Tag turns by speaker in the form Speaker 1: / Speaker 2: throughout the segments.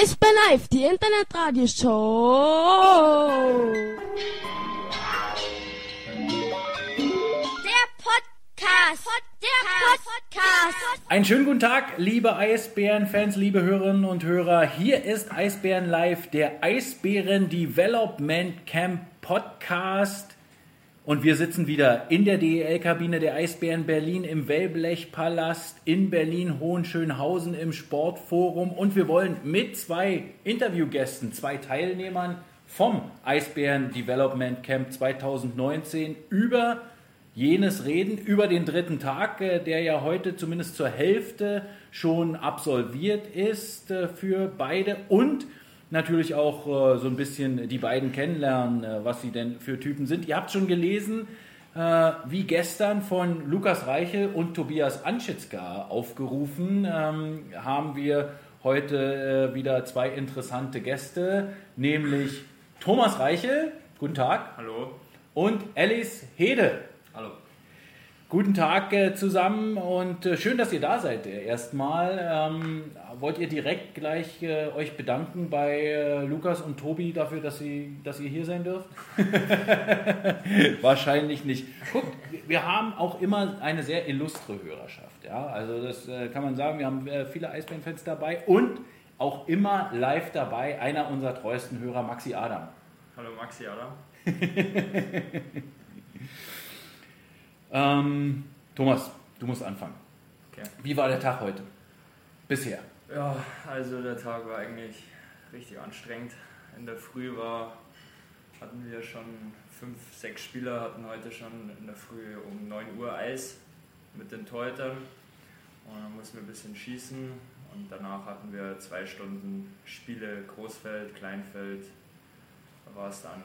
Speaker 1: Eisbär Live, die Internetradioshow.
Speaker 2: Der Podcast. Der Podcast.
Speaker 3: Einen schönen guten Tag, liebe Eisbären-Fans, liebe Hörerinnen und Hörer. Hier ist Eisbären Live, der Eisbären Development Camp Podcast. Und wir sitzen wieder in der DEL-Kabine der Eisbären Berlin im Wellblechpalast in Berlin-Hohenschönhausen im Sportforum. Und wir wollen mit zwei Interviewgästen, zwei Teilnehmern vom Eisbären Development Camp 2019 über jenes reden, über den dritten Tag, äh, der ja heute zumindest zur Hälfte schon absolviert ist äh, für beide und natürlich auch äh, so ein bisschen die beiden kennenlernen, äh, was sie denn für Typen sind. Ihr habt schon gelesen, äh, wie gestern von Lukas Reichel und Tobias Anschitzka aufgerufen, ähm, haben wir heute äh, wieder zwei interessante Gäste, nämlich Thomas Reichel, guten Tag,
Speaker 4: Hallo.
Speaker 3: und Alice Hede. Guten Tag äh, zusammen und äh, schön, dass ihr da seid. Äh, erstmal ähm, wollt ihr direkt gleich äh, euch bedanken bei Lukas und Tobi dafür, dass, sie, dass ihr hier sein dürft? Wahrscheinlich nicht. Guckt, wir haben auch immer eine sehr illustre Hörerschaft. Ja? Also das kann man sagen. Wir haben viele Eisbären-Fans dabei und auch immer live dabei einer unserer treuesten Hörer, Maxi Adam.
Speaker 4: Hallo Maxi, oder?
Speaker 3: Ähm, Thomas, du musst anfangen.
Speaker 4: Okay.
Speaker 3: Wie war der Tag heute? Bisher.
Speaker 4: Ja, also der Tag war eigentlich richtig anstrengend. In der Früh war, hatten wir schon fünf, sechs Spieler, hatten heute schon in der Früh um 9 Uhr Eis mit den Torhütern. Und dann mussten wir ein bisschen schießen. Und danach hatten wir zwei Stunden Spiele, Großfeld, Kleinfeld. Da war es dann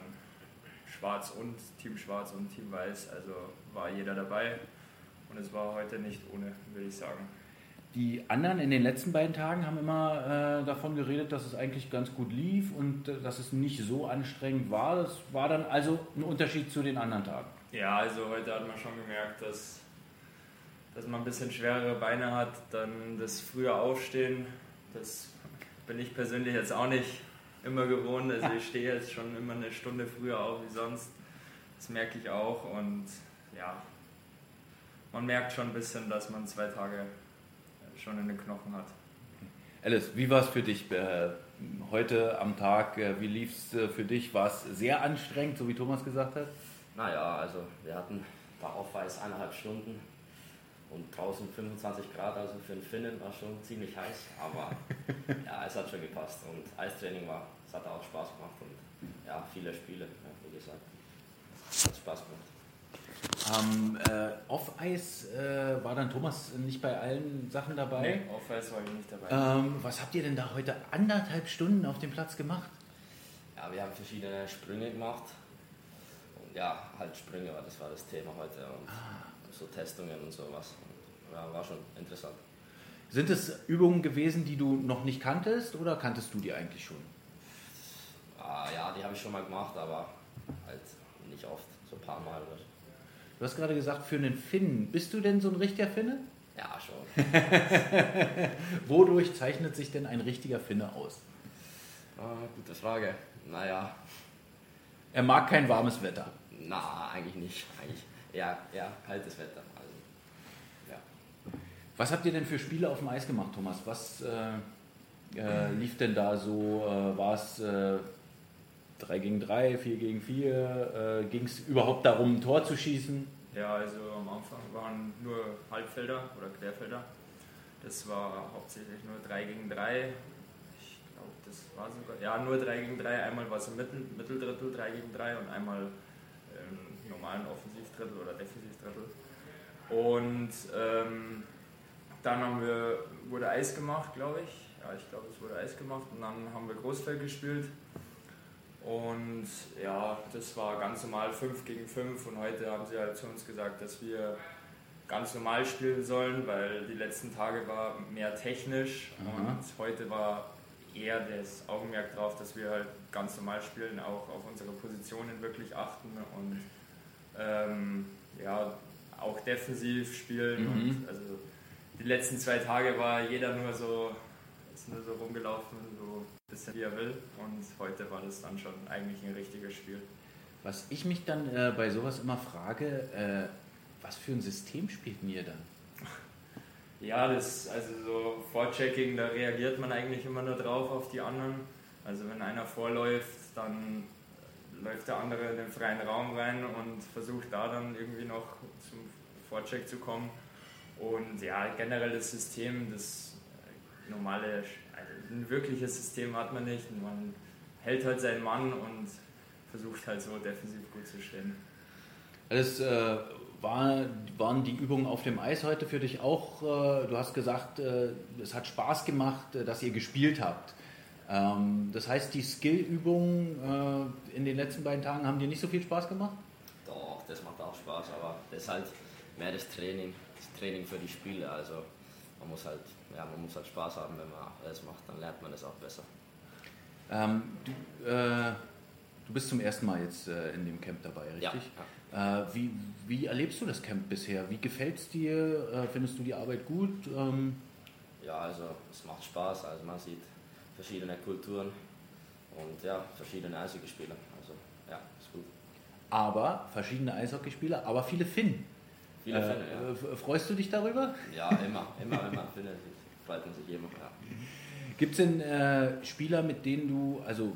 Speaker 4: Schwarz und Team Schwarz und Team Weiß, also war jeder dabei. Und es war heute nicht ohne, würde ich sagen.
Speaker 3: Die anderen in den letzten beiden Tagen haben immer äh, davon geredet, dass es eigentlich ganz gut lief und äh, dass es nicht so anstrengend war. Das war dann also ein Unterschied zu den anderen Tagen.
Speaker 4: Ja, also heute hat man schon gemerkt, dass, dass man ein bisschen schwerere Beine hat. Dann das frühe Aufstehen, das bin ich persönlich jetzt auch nicht immer gewohnt. Also ich stehe jetzt schon immer eine Stunde früher auf wie sonst. Das merke ich auch und ja, man merkt schon ein bisschen, dass man zwei Tage schon in den Knochen hat.
Speaker 3: Alice, wie war es für dich äh, heute am Tag? Äh, wie lief es äh, für dich? War es sehr anstrengend, so wie Thomas gesagt hat?
Speaker 5: Naja, also wir hatten da auf Weiß eineinhalb Stunden und draußen 25 Grad, also für den Finnen war schon ziemlich heiß, aber ja, es hat schon gepasst und Eistraining war, es hat auch Spaß gemacht und ja, viele Spiele, ja, wie gesagt, hat Spaß gemacht.
Speaker 3: Am äh, Off-Eis äh, war dann Thomas nicht bei allen Sachen dabei.
Speaker 4: Nee, Weiß war ich nicht dabei.
Speaker 3: Ähm, was habt ihr denn da heute anderthalb Stunden auf dem Platz gemacht?
Speaker 5: Ja, wir haben verschiedene Sprünge gemacht und ja, halt Sprünge, war das war das Thema heute und so Testungen und sowas. Ja, war schon interessant.
Speaker 3: Sind es Übungen gewesen, die du noch nicht kanntest oder kanntest du die eigentlich schon?
Speaker 5: Ah, ja, die habe ich schon mal gemacht, aber halt nicht oft, so ein paar Mal. Oder so.
Speaker 3: Du hast gerade gesagt, für einen Finnen. Bist du denn so ein richtiger Finne?
Speaker 5: Ja, schon.
Speaker 3: Wodurch zeichnet sich denn ein richtiger Finne aus?
Speaker 5: Ah, gute Frage. Naja,
Speaker 3: Er mag kein warmes Wetter.
Speaker 5: na, eigentlich nicht. Eigentlich eher, eher kaltes Wetter. Also, ja.
Speaker 3: Was habt ihr denn für Spiele auf dem Eis gemacht, Thomas? Was äh, äh, lief denn da so? Äh, war es äh, 3 gegen 3, 4 gegen 4? Äh, Ging es überhaupt darum, ein Tor zu schießen?
Speaker 4: Ja, also am Anfang waren nur Halbfelder oder Querfelder. Das war hauptsächlich nur 3 gegen 3. Ich glaube, das war sogar, ja, nur 3 gegen 3. Einmal war es im Mittel, Mitteldrittel 3 gegen 3 und einmal im normalen Offensivdrittel oder Defensivdrittel. Und ähm, dann haben wir, wurde Eis gemacht, glaube ich. Ja, ich glaube, es wurde Eis gemacht und dann haben wir Großfeld gespielt. Und ja, das war ganz normal 5 gegen 5 und heute haben sie halt zu uns gesagt, dass wir ganz normal spielen sollen, weil die letzten Tage war mehr technisch
Speaker 3: Aha.
Speaker 4: und heute war eher das Augenmerk drauf, dass wir halt ganz normal spielen, auch auf unsere Positionen wirklich achten und ähm, ja, auch defensiv spielen.
Speaker 3: Mhm.
Speaker 4: Und also die letzten zwei Tage war jeder nur so, ist nur so rumgelaufen, so ein bisschen wie er will. Und heute war das dann schon eigentlich ein richtiges Spiel.
Speaker 3: Was ich mich dann äh, bei sowas immer frage, äh, was für ein System spielt ihr dann?
Speaker 4: Ja, das, also so Vorchecking, da reagiert man eigentlich immer nur drauf auf die anderen. Also wenn einer vorläuft, dann läuft der andere in den freien Raum rein und versucht da dann irgendwie noch zum Vorcheck zu kommen. Und ja, generell das System, das normale, also ein wirkliches System hat man nicht. Man hält halt seinen Mann und versucht halt so defensiv gut zu stehen.
Speaker 3: Das äh, war, waren die Übungen auf dem Eis heute für dich auch? Äh, du hast gesagt, äh, es hat Spaß gemacht, äh, dass ihr gespielt habt. Ähm, das heißt, die Skill-Übungen äh, in den letzten beiden Tagen haben dir nicht so viel Spaß gemacht?
Speaker 5: Doch, das macht auch Spaß, aber das ist halt mehr das Training, das Training für die Spiele. Also man muss halt, ja, man muss halt Spaß haben, wenn man das macht, dann lernt man das auch besser.
Speaker 3: Ähm, du, äh, du, bist zum ersten Mal jetzt äh, in dem Camp dabei, richtig? Ja. Äh, wie, wie, erlebst du das Camp bisher? Wie gefällt es dir? Äh, findest du die Arbeit gut? Ähm
Speaker 5: ja, also es macht Spaß. Also man sieht verschiedene Kulturen und ja, verschiedene Eishockeyspieler. Also ja, ist gut.
Speaker 3: Aber verschiedene Eishockeyspieler, aber viele Finnen. Viele äh, Finnen, ja. Freust du dich darüber?
Speaker 5: Ja, immer, immer, immer. Freut man sich immer. Ja.
Speaker 3: Gibt es denn äh, Spieler, mit denen du, also äh,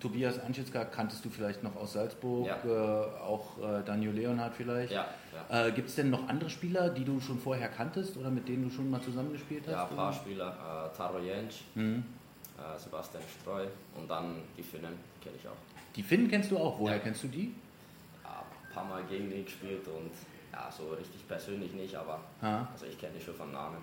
Speaker 3: Tobias Anschitzka kanntest du vielleicht noch aus Salzburg, ja. äh, auch äh, Daniel Leonhardt vielleicht. Ja, ja. Äh, Gibt es denn noch andere Spieler, die du schon vorher kanntest oder mit denen du schon mal zusammengespielt hast?
Speaker 5: Ja, ein paar oder? Spieler. Äh, Taro Jentsch, mhm. Sebastian Streu und dann die Finnen kenne ich auch.
Speaker 3: Die Finnen kennst du auch? Woher kennst du die?
Speaker 5: Ein paar Mal gegen die gespielt und ja, so richtig persönlich nicht, aber also ich kenne die schon von Namen.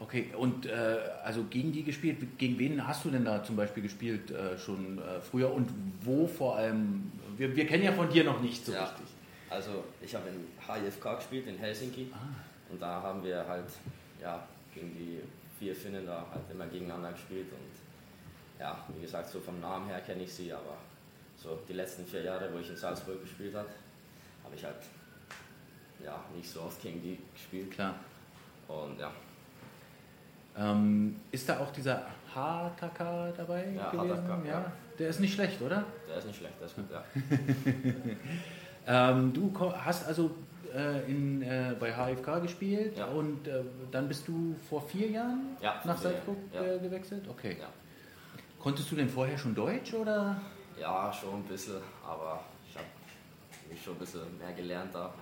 Speaker 3: Okay, und äh, also gegen die gespielt, gegen wen hast du denn da zum Beispiel gespielt äh, schon äh, früher und wo vor allem? Wir, wir, kennen ja von dir noch nicht so ja, richtig.
Speaker 5: Also ich habe in HIFK gespielt in Helsinki ah. und da haben wir halt ja, gegen die vier Finnen da halt immer gegeneinander gespielt und ja, wie gesagt, so vom Namen her kenne ich sie, aber so die letzten vier Jahre, wo ich in Salzburg gespielt habe, habe ich halt ja, nicht so oft gegen die gespielt.
Speaker 3: Klar.
Speaker 5: Und ja,
Speaker 3: ähm, ist da auch dieser HTK dabei
Speaker 5: ja, gewesen? HTK, ja. ja.
Speaker 3: Der ist nicht schlecht, oder?
Speaker 5: Der ist nicht schlecht, der ist gut, ja.
Speaker 3: ähm, du hast also äh, in, äh, bei HFK gespielt ja. und äh, dann bist du vor vier Jahren
Speaker 5: ja,
Speaker 3: nach Salzburg äh, gewechselt? Okay. Konntest du denn vorher schon Deutsch oder?
Speaker 5: Ja, schon ein bisschen, aber ich habe schon ein bisschen mehr gelernt da.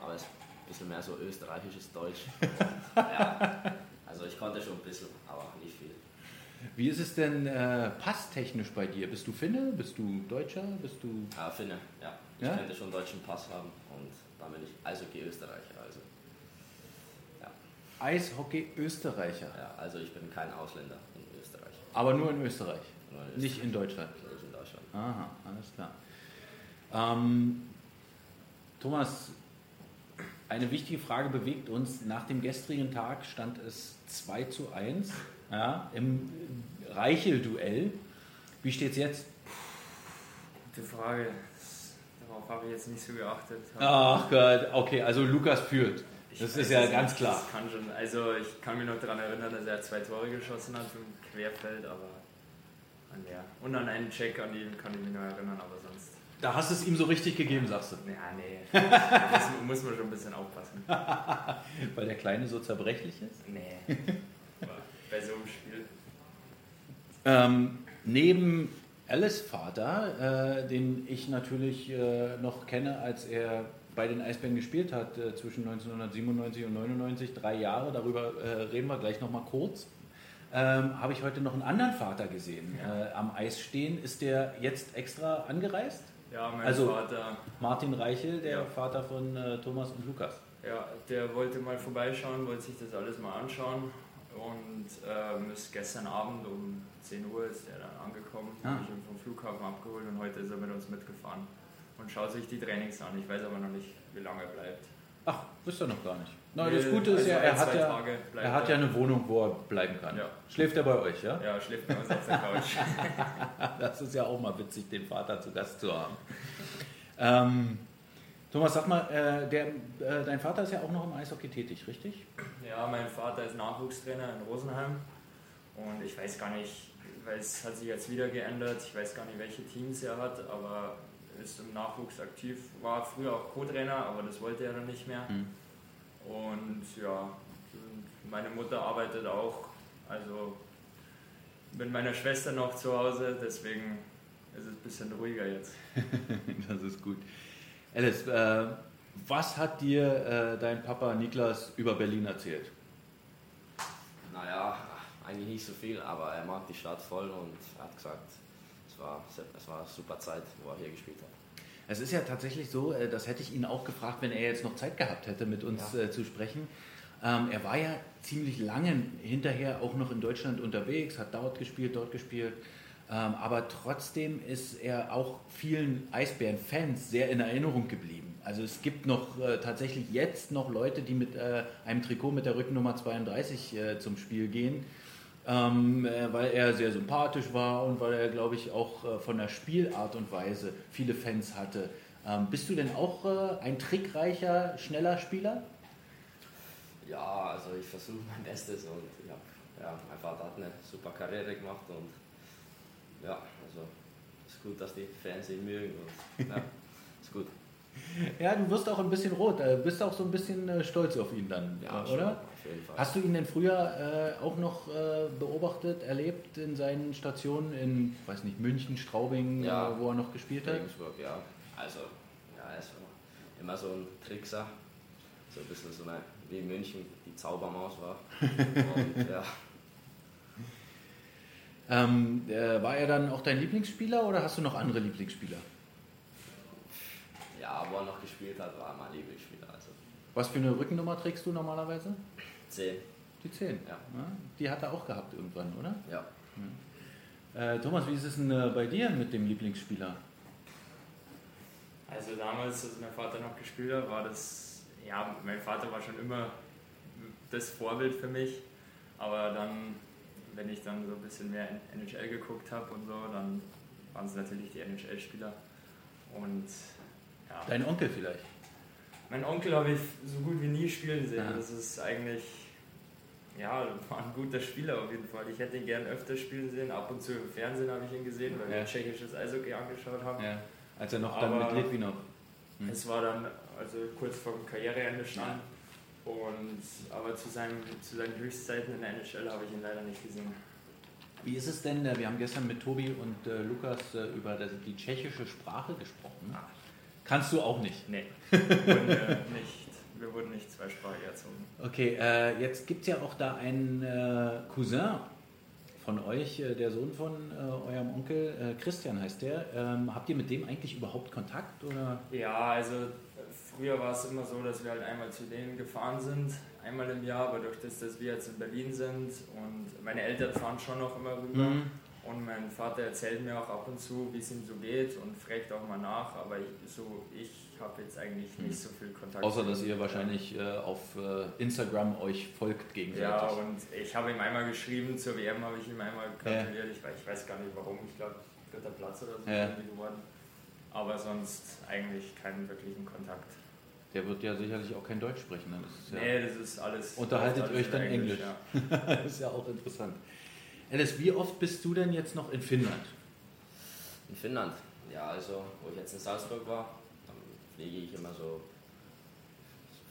Speaker 5: Aber es ist ein bisschen mehr so österreichisches Deutsch. Ja, also ich konnte schon ein bisschen, aber nicht viel.
Speaker 3: Wie ist es denn äh, passtechnisch bei dir? Bist du Finne? Bist du Deutscher? Bist du.
Speaker 5: Ja, Finne, ja. Ich ja? könnte schon deutschen Pass haben und dann bin ich Eishockey-Österreicher. Also,
Speaker 3: ja. Eishockey-Österreicher?
Speaker 5: Ja, also ich bin kein Ausländer in Österreich.
Speaker 3: Aber nur in Österreich? Nur in Österreich. Nicht in Deutschland?
Speaker 5: Nicht in Deutschland.
Speaker 3: Aha, alles klar. Ähm, Thomas, eine wichtige Frage bewegt uns. Nach dem gestrigen Tag stand es 2 zu 1 ja, im Reichel-Duell. Wie steht es jetzt?
Speaker 4: Gute Frage. Darauf habe ich jetzt nicht so geachtet.
Speaker 3: Ach Gott, okay, also Lukas führt. Das ich ist ja ganz nicht, klar.
Speaker 4: kann schon, also ich kann mich noch daran erinnern, dass er zwei Tore geschossen hat im Querfeld, aber an der. Und an einen Check an ihn kann ich mich noch erinnern, aber sonst.
Speaker 3: Da hast du es ihm so richtig gegeben, sagst du?
Speaker 4: Ja, nee. Das muss man schon ein bisschen aufpassen.
Speaker 3: Weil der Kleine so zerbrechlich ist?
Speaker 4: Nee. Bei so einem Spiel.
Speaker 3: Ähm, neben Alice Vater, äh, den ich natürlich äh, noch kenne, als er bei den Eisbären gespielt hat äh, zwischen 1997 und 99, drei Jahre, darüber äh, reden wir gleich nochmal kurz. Ähm, habe ich heute noch einen anderen Vater gesehen ja. Äh, am Eis stehen. Ist der jetzt extra angereist?
Speaker 4: Ja, mein
Speaker 3: also,
Speaker 4: Vater.
Speaker 3: Martin Reichel, der ja. Vater von äh, Thomas und Lukas.
Speaker 4: Ja, der wollte mal vorbeischauen, wollte sich das alles mal anschauen und ähm, ist gestern Abend um 10 Uhr ist er dann angekommen, ah. habe ich ihn vom Flughafen abgeholt und heute ist er mit uns mitgefahren und schaut sich die Trainings an. Ich weiß aber noch nicht, wie lange er bleibt.
Speaker 3: Ach, wisst ihr noch gar nicht. Na, das Gute ist also ja, er hat, ja, er hat ja eine Wohnung, wo er bleiben kann. Ja. Schläft er bei euch, ja?
Speaker 4: Ja, schläft bei uns auf der Couch.
Speaker 3: das ist ja auch mal witzig, den Vater zu Gast zu haben. Ähm, Thomas, sag mal, äh, der, äh, dein Vater ist ja auch noch im Eishockey tätig, richtig?
Speaker 4: Ja, mein Vater ist Nachwuchstrainer in Rosenheim und ich weiß gar nicht, weil es hat sich jetzt wieder geändert. Ich weiß gar nicht, welche Teams er hat, aber ist im Nachwuchs aktiv. War früher auch Co-Trainer, aber das wollte er dann nicht mehr.
Speaker 3: Mhm.
Speaker 4: Und ja, meine Mutter arbeitet auch, also mit meiner Schwester noch zu Hause, deswegen ist es ein bisschen ruhiger jetzt.
Speaker 3: das ist gut. Alice, äh, was hat dir äh, dein Papa Niklas über Berlin erzählt?
Speaker 5: Naja, eigentlich nicht so viel, aber er mag die Stadt voll und hat gesagt, es war, es war eine super Zeit, wo er hier gespielt hat.
Speaker 3: Es ist ja tatsächlich so, äh, das hätte ich ihn auch gefragt, wenn er jetzt noch Zeit gehabt hätte, mit uns
Speaker 5: Ja.
Speaker 3: äh, zu sprechen. Ähm, er war ja ziemlich lange hinterher auch noch in Deutschland unterwegs, hat dort gespielt, dort gespielt. Ähm, aber trotzdem ist er auch vielen Eisbären-Fans sehr in Erinnerung geblieben. Also es gibt noch äh, tatsächlich jetzt noch Leute, die mit einem Trikot mit der Rückennummer 32 äh, zum Spiel gehen, ähm, äh, weil er sehr sympathisch war und weil er, glaube ich, auch äh, von der Spielart und Weise viele Fans hatte. Ähm, bist du denn auch äh, ein trickreicher, schneller Spieler?
Speaker 5: Ja, also ich versuche mein Bestes und ich hab, ja, mein Vater hat eine super Karriere gemacht und ja, also es ist gut, dass die Fans ihn mögen und ja, ist gut.
Speaker 3: Ja, du wirst auch ein bisschen rot, äh, bist auch so ein bisschen äh, stolz auf ihn dann,
Speaker 5: Ja,
Speaker 3: äh,
Speaker 5: schon,
Speaker 3: oder?
Speaker 5: Auf jeden Fall.
Speaker 3: Hast du ihn denn früher äh, auch noch äh, beobachtet, erlebt in seinen Stationen in, weiß nicht, München, Straubing,
Speaker 5: Ja.
Speaker 3: äh, wo er noch gespielt hat?
Speaker 5: Regensburg, ja. Also, ja, er ist immer so ein Trickser. So ein bisschen so eine, wie in München die Zaubermaus war. Und ja,
Speaker 3: Ähm, äh, war er dann auch dein Lieblingsspieler oder hast du noch andere Lieblingsspieler?
Speaker 5: Ja, wo er noch gespielt hat, war mein Lieblingsspieler. Also
Speaker 3: Was für eine Rückennummer trägst du normalerweise?
Speaker 5: 10,
Speaker 3: Die 10.
Speaker 5: Ja.
Speaker 3: Die hat er auch gehabt irgendwann, oder?
Speaker 5: ja.
Speaker 3: Äh, Thomas, wie ist es denn äh, bei dir mit dem Lieblingsspieler?
Speaker 4: Also damals, als mein Vater noch gespielt hat, war das, ja, mein Vater war schon immer das Vorbild für mich. Aber dann, wenn ich dann so ein bisschen mehr NHL geguckt habe und so, dann waren es natürlich die NHL-Spieler. Und ja,
Speaker 3: Dein Onkel vielleicht?
Speaker 4: mein Onkel habe ich so gut wie nie spielen sehen.
Speaker 3: Ja.
Speaker 4: Das ist eigentlich, ja, war ein guter Spieler auf jeden Fall. Ich hätte ihn gern öfter spielen sehen. Ab und zu im Fernsehen habe ich ihn gesehen, weil wir
Speaker 3: Ja.
Speaker 4: tschechisches Eishockey angeschaut haben.
Speaker 3: Ja. Als er noch dann
Speaker 4: Aber-
Speaker 3: mit Litvinov. Mhm.
Speaker 4: Es war dann also kurz vor dem Karriereende stand. Und, aber zu seinen, zu seinen Höchstzeiten in der NHL habe ich ihn leider nicht gesehen.
Speaker 3: Wie ist es denn, äh, wir haben gestern mit Tobi und äh, Lukas äh, über das, die tschechische Sprache gesprochen. Kannst du auch nicht?
Speaker 4: Nee, wir wurden, äh, nicht, wir wurden nicht zweisprachig erzogen.
Speaker 3: Okay, äh, jetzt gibt es ja auch da einen äh, Cousin von euch, äh, der Sohn von äh, eurem Onkel, äh, Christian heißt der. Ähm, habt ihr mit dem eigentlich überhaupt Kontakt? Oder?
Speaker 4: Ja, also früher war es immer so, dass wir halt einmal zu denen gefahren sind, einmal im Jahr, aber durch das, dass wir jetzt in Berlin sind und meine Eltern fahren schon noch immer rüber.
Speaker 3: Mhm.
Speaker 4: Und mein Vater erzählt mir auch ab und zu, wie es ihm so geht und fragt auch mal nach, aber ich, so, ich habe jetzt eigentlich nicht so viel Kontakt.
Speaker 3: Außer, dass ihr wahrscheinlich äh, auf äh, Instagram euch folgt gegenseitig.
Speaker 4: Ja, und ich habe ihm einmal geschrieben, zur WM habe ich ihm einmal gratuliert. Ich, weiß, ich weiß gar nicht warum, ich glaube, dritter Platz oder so
Speaker 3: Ja.
Speaker 4: geworden. Aber sonst eigentlich keinen wirklichen Kontakt.
Speaker 3: Der wird ja sicherlich auch kein Deutsch sprechen. Dann ist ja
Speaker 4: Nee, das ist alles.
Speaker 3: Unterhaltet
Speaker 4: alles
Speaker 3: euch dann Englisch?
Speaker 4: Ja.
Speaker 3: das ist ja auch interessant. Alice, wie oft bist du denn jetzt noch in Finnland?
Speaker 5: In Finnland, ja, also wo ich jetzt in Salzburg war, dann fliege ich immer so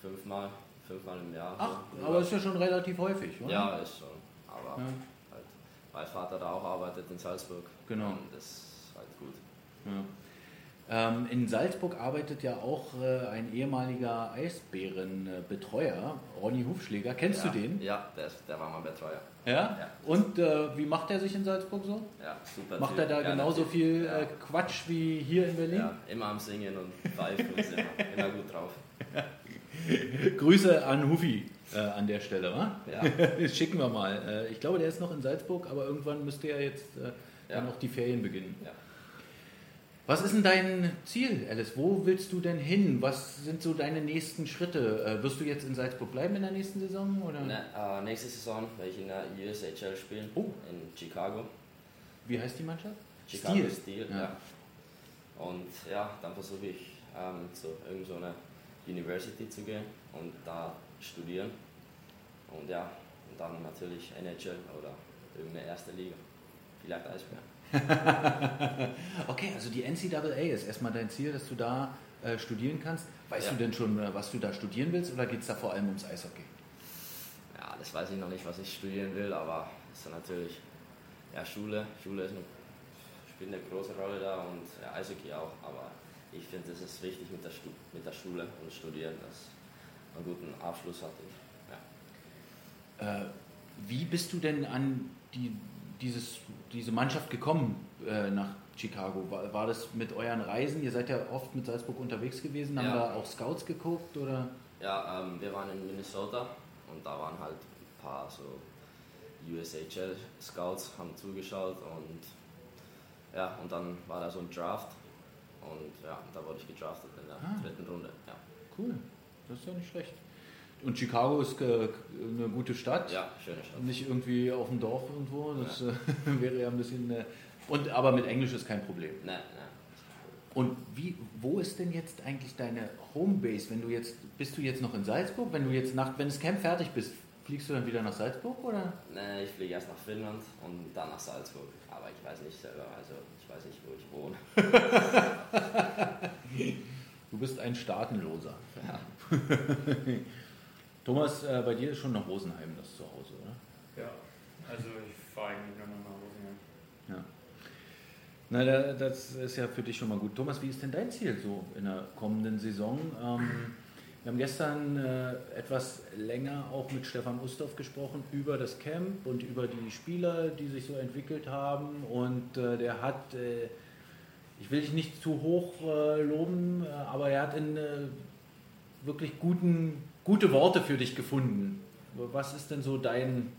Speaker 5: fünfmal, fünfmal im Jahr.
Speaker 3: Ach,
Speaker 5: so
Speaker 3: aber ist ja schon relativ häufig, oder?
Speaker 5: Ja, ist schon. Aber
Speaker 3: Ja.
Speaker 5: halt, weil Vater da auch arbeitet in Salzburg.
Speaker 3: Genau.
Speaker 5: Und das ist halt gut.
Speaker 3: Ja. Ähm, in Salzburg arbeitet ja auch äh, ein ehemaliger Eisbärenbetreuer, Ronny Hufschläger. Kennst
Speaker 5: ja,
Speaker 3: du den?
Speaker 5: Ja, der, ist, der war mein Betreuer.
Speaker 3: Ja?
Speaker 5: Ja.
Speaker 3: Und äh, wie macht er sich in Salzburg so?
Speaker 5: Ja, super.
Speaker 3: Macht er da
Speaker 5: Ja,
Speaker 3: genauso
Speaker 5: natürlich.
Speaker 3: viel äh, Quatsch wie hier in Berlin?
Speaker 5: Ja, immer am Singen und pfeifen und immer, immer gut drauf.
Speaker 3: Grüße an Hufi äh, an der Stelle, wa?
Speaker 5: Ja,
Speaker 3: Schicken wir mal. Äh, ich glaube, der ist noch in Salzburg, aber irgendwann müsste ja jetzt äh, dann auch die Ferien beginnen.
Speaker 5: ja.
Speaker 3: Was ist denn dein Ziel, Alice? Wo willst du denn hin? Was sind so deine nächsten Schritte? Äh, wirst du jetzt in Salzburg bleiben in der nächsten Saison? Oder?
Speaker 5: Ne, äh, nächste Saison werde ich in der USHL spielen,
Speaker 3: Oh.
Speaker 5: in Chicago.
Speaker 3: Wie heißt die Mannschaft?
Speaker 5: Chicago
Speaker 3: Steel.
Speaker 5: Steel,
Speaker 3: Ja.
Speaker 5: ja. Und ja, dann versuche ich ähm, zu irgendeiner so einer University zu gehen und da studieren. Und ja, und dann natürlich NHL oder irgendeine erste Liga. vielleicht Eisbären.
Speaker 3: okay, also die NCAA ist erstmal dein Ziel, dass du da äh, studieren kannst. Weißt
Speaker 5: Ja.
Speaker 3: du denn schon, äh, was du da studieren willst oder geht es da vor allem ums Eishockey?
Speaker 5: Ja, das weiß ich noch nicht, was ich studieren will, aber es ist natürlich, ja, Schule, Schule ist eine, spielt eine große Rolle da und ja, Eishockey auch, aber ich finde, es ist wichtig mit der, mit der Schule und Studieren, dass man einen guten Abschluss hat. Ja.
Speaker 3: Äh, wie bist du denn an die, dieses, diese Mannschaft gekommen äh, nach Chicago? War, war das mit euren Reisen? Ihr seid ja oft mit Salzburg unterwegs gewesen, haben
Speaker 5: Ja.
Speaker 3: da auch Scouts geguckt oder?
Speaker 5: Ja, ähm, wir waren in Minnesota und da waren halt ein paar so USHL Scouts, haben zugeschaut und ja, und dann war da so ein Draft und ja, da wurde ich gedraftet in der
Speaker 3: Ah.
Speaker 5: dritten Runde. Ja,
Speaker 3: Cool, das ist ja nicht schlecht. Und Chicago ist äh, eine gute Stadt.
Speaker 5: ja schöne Stadt.
Speaker 3: Nicht irgendwie auf dem Dorf irgendwo. Das äh, wäre ja ein bisschen. Äh, und, aber mit Englisch ist kein Problem.
Speaker 5: Ne, ne.
Speaker 3: Und wie, wo ist denn jetzt eigentlich deine Homebase? Wenn du jetzt, bist du jetzt noch in Salzburg? Wenn du jetzt nach, wenn das Camp fertig bist, fliegst du dann wieder nach Salzburg oder?
Speaker 5: Ne, ich fliege erst nach Finnland und dann nach Salzburg. Aber ich weiß nicht selber, also ich weiß nicht, wo ich wohne.
Speaker 3: Du bist ein Staatenloser.
Speaker 5: Ja.
Speaker 3: Thomas, äh, bei dir ist schon noch Rosenheim das Zuhause, oder?
Speaker 4: Ja, also ich fahre eigentlich nur noch nach Rosenheim.
Speaker 3: Ja. Na, da- das ist ja für dich schon mal gut. Thomas, wie ist denn dein Ziel so in der kommenden Saison? Ähm, wir haben gestern äh, etwas länger auch mit Stefan Ustorf gesprochen über das Camp und über die Spieler, die sich so entwickelt haben. Und äh, der hat, äh, ich will dich nicht zu hoch äh, loben, äh, aber er hat in äh, wirklich guten, gute Worte für dich gefunden. Was ist denn so dein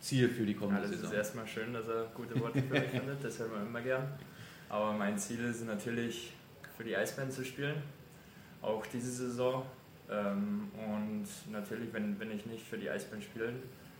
Speaker 3: Ziel für die
Speaker 4: Ja,
Speaker 3: kommende
Speaker 4: das ist
Speaker 3: Saison?
Speaker 4: erstmal schön, dass er gute Worte für mich findet, das hört man immer gern. Aber mein Ziel ist natürlich, für die Eisbären zu spielen, auch diese Saison. Ähm, Und natürlich, wenn, wenn ich nicht für die Eisbären spiele,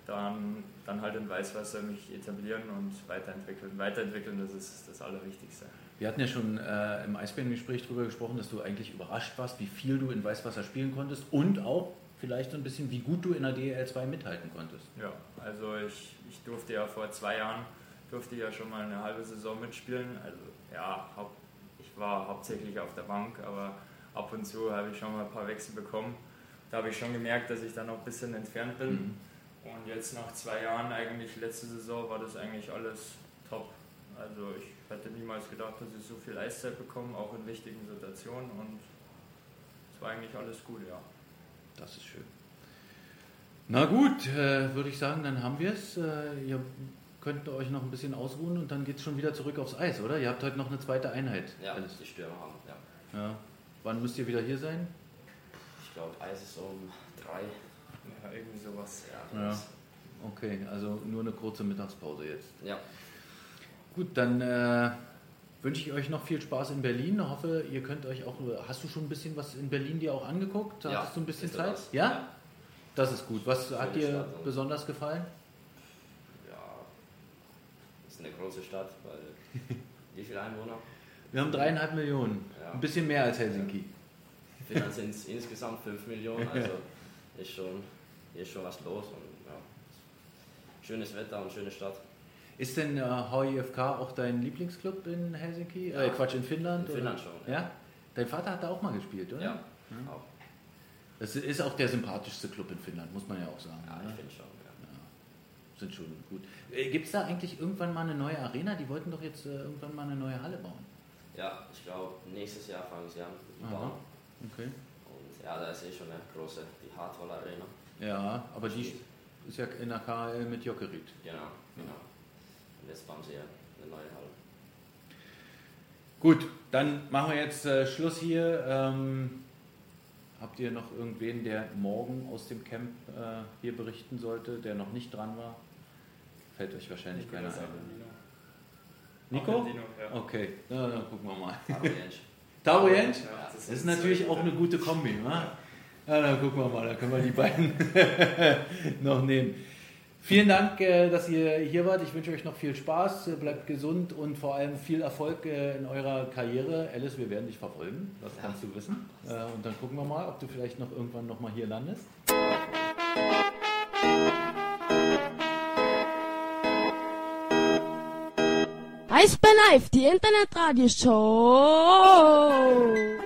Speaker 4: dann, dann halt in Weißwasser mich etablieren und weiterentwickeln. Weiterentwickeln, das ist das Allerwichtigste.
Speaker 3: Wir hatten ja schon äh, im Eisbärengespräch darüber gesprochen, dass du eigentlich überrascht warst, wie viel du in Weißwasser spielen konntest und auch vielleicht so ein bisschen, wie gut du in der DL 2 mithalten konntest.
Speaker 4: Ja, also ich, ich durfte ja vor zwei Jahren, durfte ja schon mal eine halbe Saison mitspielen. Also ja, haupt, ich war hauptsächlich auf der Bank, aber ab und zu habe ich schon mal ein paar Wechsel bekommen. Da habe ich schon gemerkt, dass ich dann noch ein bisschen entfernt bin.
Speaker 3: Mhm.
Speaker 4: Und jetzt nach zwei Jahren, eigentlich letzte Saison, war das eigentlich alles top. Also ich hätte niemals gedacht, dass ich so viel Eiszeit bekomme, auch in wichtigen Situationen. Und es war eigentlich alles gut, ja.
Speaker 3: Das ist schön. Na gut, äh, würde ich sagen, dann haben wir es. Äh, ihr könnt euch noch ein bisschen ausruhen und dann geht es schon wieder zurück aufs Eis, oder? Ihr habt heute noch eine zweite Einheit.
Speaker 5: Ja,
Speaker 3: Alles.
Speaker 5: die Stürmer haben, ja.
Speaker 3: Ja. Wann müsst ihr wieder hier sein?
Speaker 5: Ich glaube, Eis ist um drei.
Speaker 4: Ja, irgendwie sowas.
Speaker 5: Ja,
Speaker 3: Ja. Okay, also nur eine kurze Mittagspause jetzt.
Speaker 5: ja.
Speaker 3: Gut, dann äh, wünsche ich euch noch viel Spaß in Berlin. Ich hoffe, ihr könnt euch auch. Hast du schon ein bisschen was in Berlin dir auch angeguckt?
Speaker 5: Ja,
Speaker 3: Hattest du ein bisschen Zeit? Ja?
Speaker 5: Ja.
Speaker 3: Das ist gut. Was hat
Speaker 5: Schöne
Speaker 3: dir
Speaker 5: Stadt
Speaker 3: besonders gefallen?
Speaker 5: Ja, ist eine große Stadt, weil wie viele Einwohner?
Speaker 3: Wir haben dreieinhalb Millionen.
Speaker 5: Ja.
Speaker 3: Ein bisschen mehr als Helsinki.
Speaker 5: Finnland sind es insgesamt 5 Millionen, also ist schon, hier ist schon was los und ja, schönes Wetter und schöne Stadt.
Speaker 3: Ist denn äh, HIFK auch dein Lieblingsclub in Helsinki?
Speaker 5: Ja.
Speaker 3: Äh, Quatsch, in Finnland?
Speaker 5: In Finnland schon,
Speaker 3: Ja.
Speaker 5: ja.
Speaker 3: Dein Vater hat da auch mal gespielt, oder?
Speaker 5: Ja,
Speaker 3: Ja.
Speaker 5: auch.
Speaker 3: Das ist auch der sympathischste Club in Finnland, muss man ja auch sagen.
Speaker 5: Ja,
Speaker 3: oder?
Speaker 5: ich finde schon. Ja.
Speaker 3: Sind schon gut. Äh, Gibt es da eigentlich irgendwann mal eine neue Arena? Die wollten doch jetzt äh, irgendwann mal eine neue Halle bauen.
Speaker 5: ja, ich glaube, nächstes Jahr fangen sie an. Bauen.
Speaker 3: Okay.
Speaker 5: Und ja, da ist eh schon eine große, die Hartwall Arena.
Speaker 3: Ja, aber die ist ja in der KL mit Jokerit.
Speaker 5: Genau, genau. Und jetzt bauen sie ja eine neue Halle.
Speaker 3: Gut, dann machen wir jetzt äh, Schluss hier. Ähm, habt ihr noch irgendwen, der morgen aus dem Camp äh, hier berichten sollte, der noch nicht dran war? Fällt euch wahrscheinlich keiner ein. Nico?
Speaker 4: Argentino, ja.
Speaker 3: Okay, na, dann gucken wir mal.
Speaker 5: Taro Jensch.
Speaker 3: Taro Jensch?
Speaker 4: Ja,
Speaker 3: Das ist natürlich auch eine gute Kombi, wa? Ja, dann gucken wir mal, dann können wir die beiden noch nehmen. Vielen Dank, äh, dass ihr hier wart. Ich wünsche euch noch viel Spaß, bleibt gesund und vor allem viel Erfolg äh, in eurer Karriere. Alice, wir werden dich verfolgen, das kannst du wissen. Äh, Und dann gucken wir mal, ob du vielleicht noch irgendwann noch mal hier landest.
Speaker 1: Eisbär Live, die Internetradioshow.